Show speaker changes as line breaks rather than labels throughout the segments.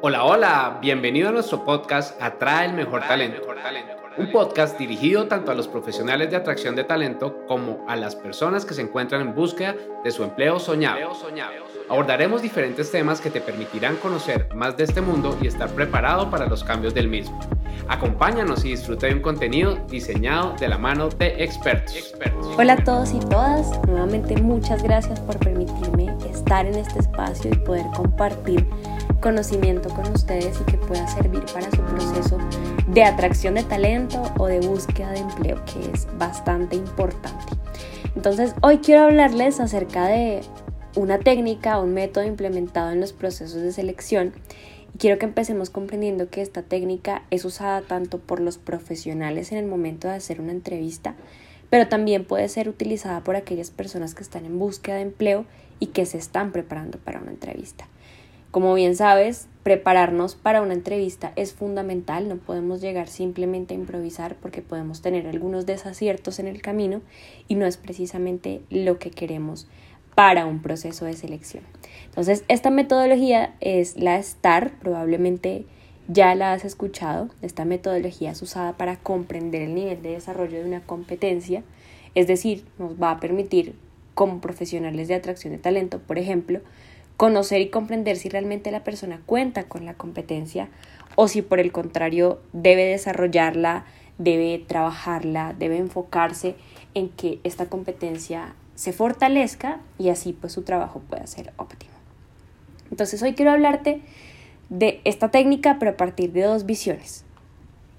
Hola, hola, bienvenido a nuestro podcast Atrae el Mejor Talento. Un podcast dirigido tanto a los profesionales de atracción de talento como a las personas que se encuentran en búsqueda de su empleo soñado. Abordaremos diferentes temas que te permitirán conocer más de este mundo y estar preparado para los cambios del mismo. Acompáñanos y disfruta de un contenido diseñado de la mano de expertos.
Hola a todos y todas, nuevamente muchas gracias por permitirme estar en este espacio y poder compartir conocimiento con ustedes y que pueda servir para su proceso de atracción de talento o de búsqueda de empleo, que es bastante importante. Entonces, hoy quiero hablarles acerca de una técnica, un método implementado en los procesos de selección. Y quiero que empecemos comprendiendo que esta técnica es usada tanto por los profesionales en el momento de hacer una entrevista, pero también puede ser utilizada por aquellas personas que están en búsqueda de empleo y que se están preparando para una entrevista. Como bien sabes, prepararnos para una entrevista es fundamental, no podemos llegar simplemente a improvisar porque podemos tener algunos desaciertos en el camino y no es precisamente lo que queremos para un proceso de selección. Entonces, esta metodología es la STAR, probablemente ya la has escuchado. Esta metodología es usada para comprender el nivel de desarrollo de una competencia, es decir, nos va a permitir como profesionales de atracción de talento, por ejemplo, conocer y comprender si realmente la persona cuenta con la competencia o si por el contrario debe desarrollarla, debe trabajarla, debe enfocarse en que esta competencia se fortalezca y así pues su trabajo pueda ser óptimo. Entonces hoy quiero hablarte de esta técnica pero a partir de dos visiones.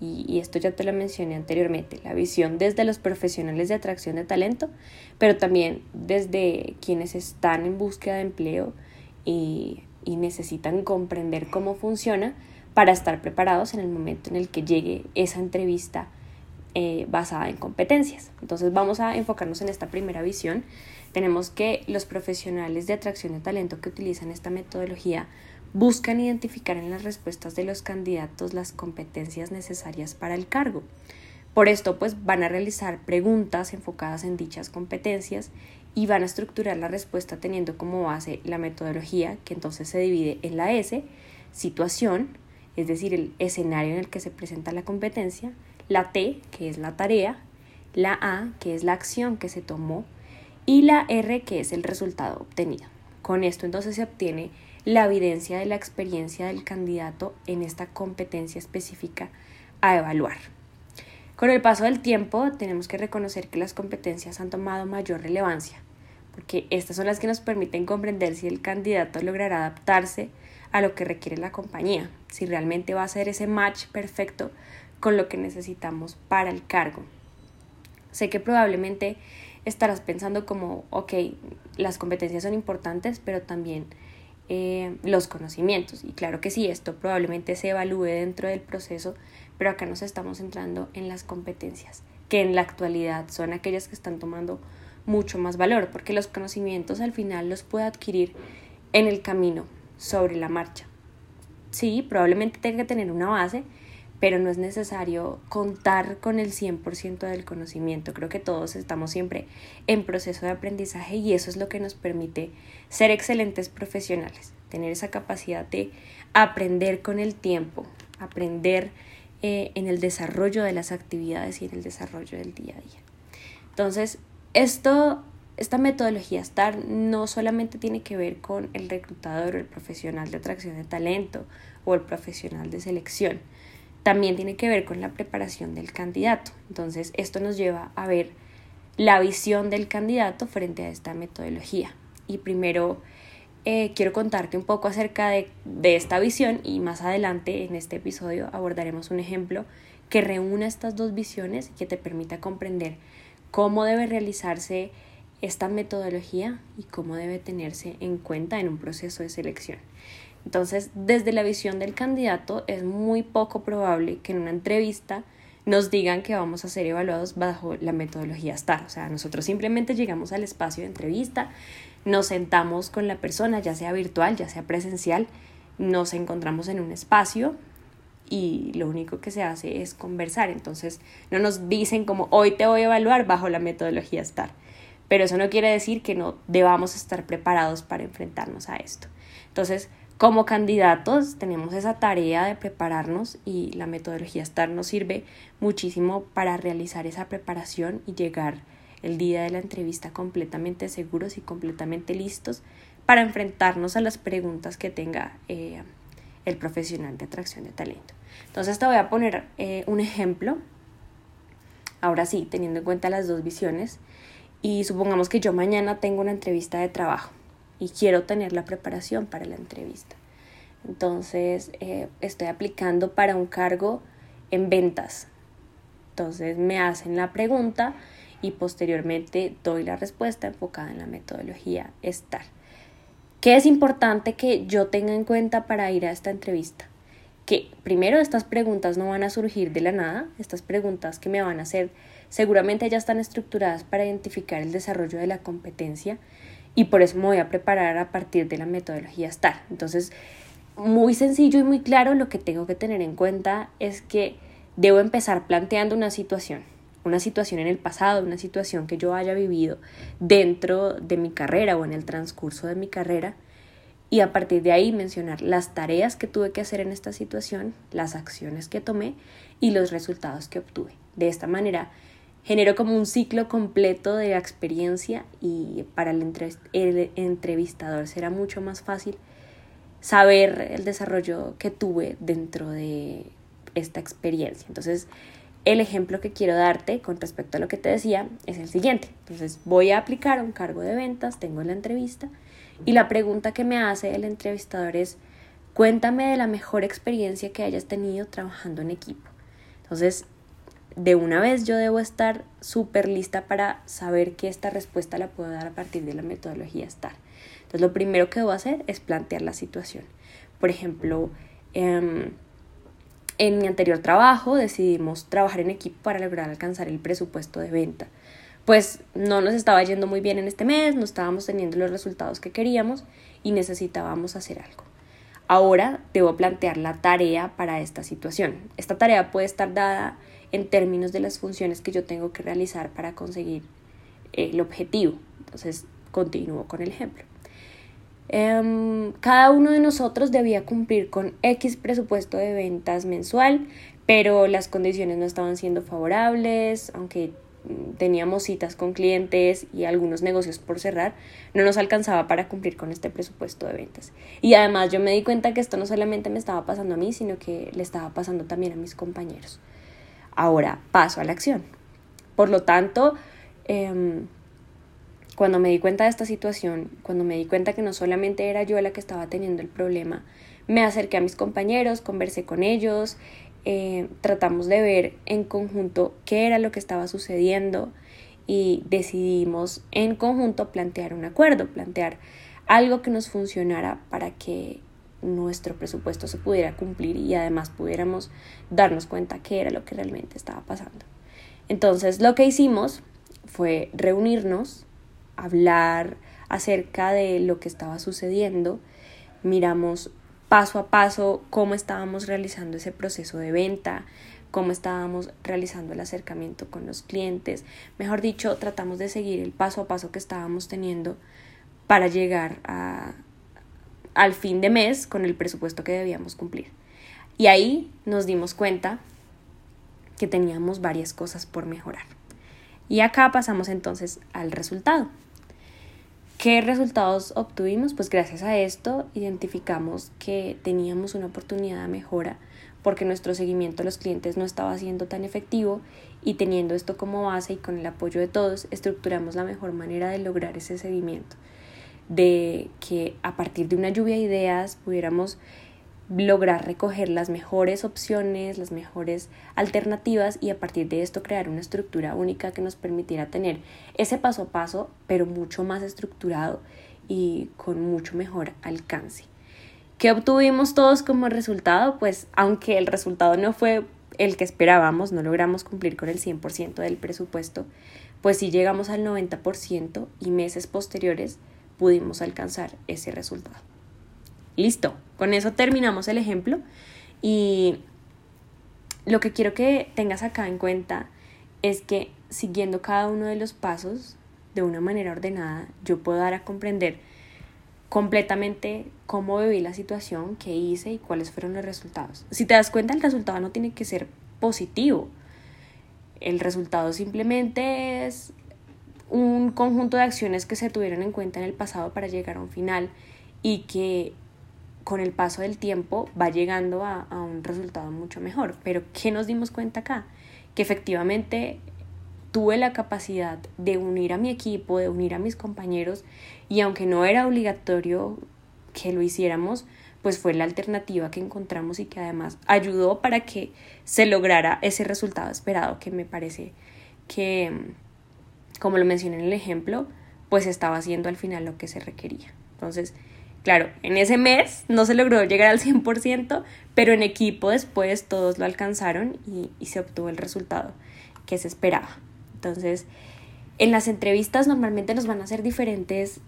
Y, y, esto ya te lo mencioné anteriormente, la visión desde los profesionales de atracción de talento, pero también desde quienes están en búsqueda de empleo, y, necesitan comprender cómo funciona para estar preparados en el momento en el que llegue esa entrevista eh, basada en competencias. Entonces vamos a enfocarnos en esta primera visión. Tenemos que los profesionales de atracción de talento que utilizan esta metodología buscan identificar en las respuestas de los candidatos las competencias necesarias para el cargo. Por esto, pues van a realizar preguntas enfocadas en dichas competencias y van a estructurar la respuesta teniendo como base la metodología, que entonces se divide en la S, situación, es decir, el escenario en el que se presenta la competencia, la T, que es la tarea, la A, que es la acción que se tomó, y la R, que es el resultado obtenido. Con esto entonces se obtiene la evidencia de la experiencia del candidato en esta competencia específica a evaluar. Con el paso del tiempo tenemos que reconocer que las competencias han tomado mayor relevancia, porque estas son las que nos permiten comprender si el candidato logrará adaptarse a lo que requiere la compañía, si realmente va a ser ese match perfecto con lo que necesitamos para el cargo. Sé que probablemente estarás pensando como, ok, las competencias son importantes, pero también eh, los conocimientos. Y claro que sí, esto probablemente se evalúe dentro del proceso, pero acá nos estamos centrando en las competencias, que en la actualidad son aquellas que están tomando mucho más valor, porque los conocimientos al final los puede adquirir en el camino, sobre la marcha. Sí, probablemente tenga que tener una base, pero no es necesario contar con el 100% del conocimiento. Creo que todos estamos siempre en proceso de aprendizaje y eso es lo que nos permite ser excelentes profesionales, tener esa capacidad de aprender con el tiempo, aprender eh, en el desarrollo de las actividades y en el desarrollo del día a día. Entonces, esto, esta metodología STAR no solamente tiene que ver con el reclutador o el profesional de atracción de talento o el profesional de selección, también tiene que ver con la preparación del candidato. Entonces, esto nos lleva a ver la visión del candidato frente a esta metodología. Y primero eh, quiero contarte un poco acerca de, de esta visión y más adelante en este episodio abordaremos un ejemplo que reúna estas dos visiones y que te permita comprender cómo debe realizarse esta metodología y cómo debe tenerse en cuenta en un proceso de selección. Entonces, desde la visión del candidato, es muy poco probable que en una entrevista nos digan que vamos a ser evaluados bajo la metodología STAR. O sea, nosotros simplemente llegamos al espacio de entrevista, nos sentamos con la persona, ya sea virtual, ya sea presencial, nos encontramos en un espacio y lo único que se hace es conversar. Entonces, no nos dicen como hoy te voy a evaluar bajo la metodología STAR. Pero eso no quiere decir que no debamos estar preparados para enfrentarnos a esto. Entonces, como candidatos tenemos esa tarea de prepararnos y la metodología STAR nos sirve muchísimo para realizar esa preparación y llegar el día de la entrevista completamente seguros y completamente listos para enfrentarnos a las preguntas que tenga eh, el profesional de atracción de talento. Entonces te voy a poner eh, un ejemplo, ahora sí, teniendo en cuenta las dos visiones, y supongamos que yo mañana tengo una entrevista de trabajo y quiero tener la preparación para la entrevista. Entonces, eh, estoy aplicando para un cargo en ventas. Entonces, me hacen la pregunta y posteriormente doy la respuesta enfocada en la metodología STAR. ¿Qué es importante que yo tenga en cuenta para ir a esta entrevista? Que primero estas preguntas no van a surgir de la nada, estas preguntas que me van a hacer seguramente ya están estructuradas para identificar el desarrollo de la competencia y por eso me voy a preparar a partir de la metodología STAR. Entonces, muy sencillo y muy claro, lo que tengo que tener en cuenta es que debo empezar planteando una situación, una situación en el pasado, una situación que yo haya vivido dentro de mi carrera o en el transcurso de mi carrera y a partir de ahí mencionar las tareas que tuve que hacer en esta situación, las acciones que tomé y los resultados que obtuve. De esta manera genero como un ciclo completo de experiencia y para el, entrevistador será mucho más fácil saber el desarrollo que tuve dentro de esta experiencia. Entonces, el ejemplo que quiero darte con respecto a lo que te decía es el siguiente. Entonces, voy a aplicar un cargo de ventas, tengo la entrevista y la pregunta que me hace el entrevistador es, cuéntame de la mejor experiencia que hayas tenido trabajando en equipo. Entonces, de una vez yo debo estar súper lista para saber que esta respuesta la puedo dar a partir de la metodología STAR. Entonces lo primero que debo hacer es plantear la situación. Por ejemplo, em, en mi anterior trabajo decidimos trabajar en equipo para lograr alcanzar el presupuesto de venta. Pues no nos estaba yendo muy bien en este mes, no estábamos teniendo los resultados que queríamos y necesitábamos hacer algo. Ahora debo plantear la tarea para esta situación. Esta tarea puede estar dada en términos de las funciones que yo tengo que realizar para conseguir eh, el objetivo. Entonces, continúo con el ejemplo. Em, cada uno de nosotros debía cumplir con X presupuesto de ventas mensual, pero las condiciones no estaban siendo favorables, aunque mm, teníamos citas con clientes y algunos negocios por cerrar, no nos alcanzaba para cumplir con este presupuesto de ventas. Y además yo me di cuenta que esto no solamente me estaba pasando a mí, sino que le estaba pasando también a mis compañeros. Ahora paso a la acción. Por lo tanto, em, cuando me di cuenta de esta situación, cuando me di cuenta que no solamente era yo la que estaba teniendo el problema, me acerqué a mis compañeros, conversé con ellos, eh, tratamos de ver en conjunto qué era lo que estaba sucediendo y decidimos en conjunto plantear un acuerdo, plantear algo que nos funcionara para que nuestro presupuesto se pudiera cumplir y además pudiéramos darnos cuenta qué era lo que realmente estaba pasando. Entonces lo que hicimos fue reunirnos, hablar acerca de lo que estaba sucediendo, miramos paso a paso cómo estábamos realizando ese proceso de venta, cómo estábamos realizando el acercamiento con los clientes, mejor dicho, tratamos de seguir el paso a paso que estábamos teniendo para llegar a, al fin de mes con el presupuesto que debíamos cumplir. Y ahí nos dimos cuenta que teníamos varias cosas por mejorar. Y acá pasamos entonces al resultado. ¿Qué resultados obtuvimos? Pues gracias a esto identificamos que teníamos una oportunidad de mejora porque nuestro seguimiento a los clientes no estaba siendo tan efectivo y teniendo esto como base y con el apoyo de todos estructuramos la mejor manera de lograr ese seguimiento de que a partir de una lluvia de ideas pudiéramos lograr recoger las mejores opciones, las mejores alternativas y a partir de esto crear una estructura única que nos permitiera tener ese paso a paso, pero mucho más estructurado y con mucho mejor alcance. ¿Qué obtuvimos todos como resultado? Pues aunque el resultado no fue el que esperábamos, no logramos cumplir con el 100% del presupuesto, pues sí llegamos al 90% y meses posteriores pudimos alcanzar ese resultado. Listo, con eso terminamos el ejemplo y lo que quiero que tengas acá en cuenta es que siguiendo cada uno de los pasos de una manera ordenada, yo puedo dar a comprender completamente cómo viví la situación, qué hice y cuáles fueron los resultados. Si te das cuenta, el resultado no tiene que ser positivo. El resultado simplemente es un conjunto de acciones que se tuvieron en cuenta en el pasado para llegar a un final y que con el paso del tiempo va llegando a, a, un resultado mucho mejor. Pero ¿qué nos dimos cuenta acá? Que efectivamente tuve la capacidad de unir a mi equipo, de unir a mis compañeros y aunque no era obligatorio que lo hiciéramos, pues fue la alternativa que encontramos y que además ayudó para que se lograra ese resultado esperado que me parece que, como lo mencioné en el ejemplo, pues estaba haciendo al final lo que se requería. Entonces, claro, en ese mes no se logró llegar al 100%, pero en equipo después todos lo alcanzaron y, y se obtuvo el resultado que se esperaba. Entonces, en las entrevistas normalmente nos van a hacer diferentes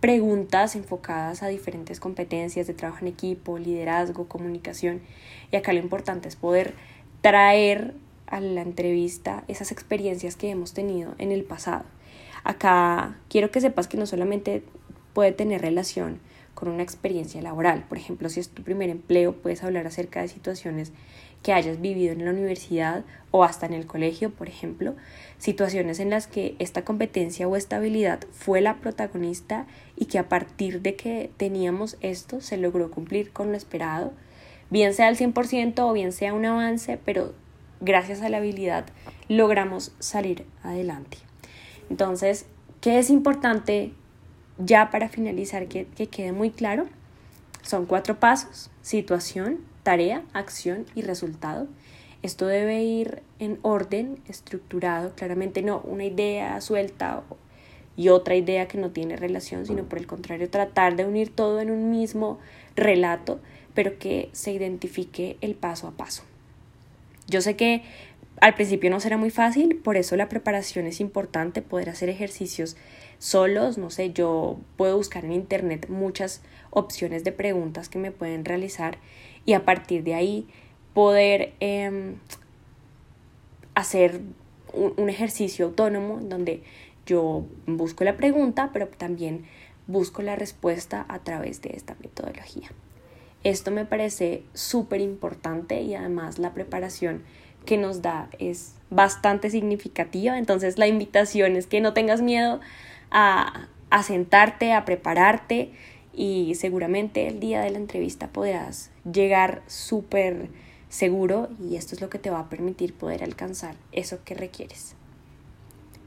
preguntas enfocadas a diferentes competencias de trabajo en equipo, liderazgo, comunicación. Y acá lo importante es poder traer a la entrevista esas experiencias que hemos tenido en el pasado. Acá quiero que sepas que no solamente puede tener relación con una experiencia laboral. Por ejemplo, si es tu primer empleo, puedes hablar acerca de situaciones que hayas vivido en la universidad o hasta en el colegio, por ejemplo, situaciones en las que esta competencia o estabilidad fue la protagonista y que a partir de que teníamos esto se logró cumplir con lo esperado, bien sea al 100% o bien sea un avance, pero gracias a la habilidad logramos salir adelante. Entonces, ¿qué es importante ya para finalizar que, que quede muy claro? Son cuatro pasos, situación, tarea, acción y resultado. Esto debe ir en orden, estructurado, claramente no una idea suelta y otra idea que no tiene relación, sino por el contrario tratar de unir todo en un mismo relato, pero que se identifique el paso a paso. Yo sé que al principio no será muy fácil, por eso la preparación es importante, poder hacer ejercicios solos, no sé, yo puedo buscar en internet muchas opciones de preguntas que me pueden realizar y a partir de ahí poder em, hacer un, ejercicio autónomo donde yo busco la pregunta, pero también busco la respuesta a través de esta metodología. Esto me parece súper importante y además la preparación que nos da es bastante significativa. Entonces la invitación es que no tengas miedo a, sentarte, a prepararte y seguramente el día de la entrevista podrás llegar súper seguro y esto es lo que te va a permitir poder alcanzar eso que requieres.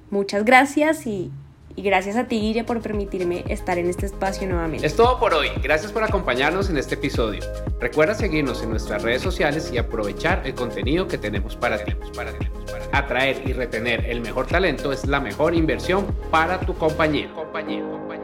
Muchas gracias y, y gracias a ti Guille por permitirme estar en este espacio nuevamente.
Es todo por hoy, gracias por acompañarnos en este episodio. Recuerda seguirnos en nuestras redes sociales y aprovechar el contenido que tenemos para ti. Atraer y retener el mejor talento es la mejor inversión para tu compañero. compañero, compañero.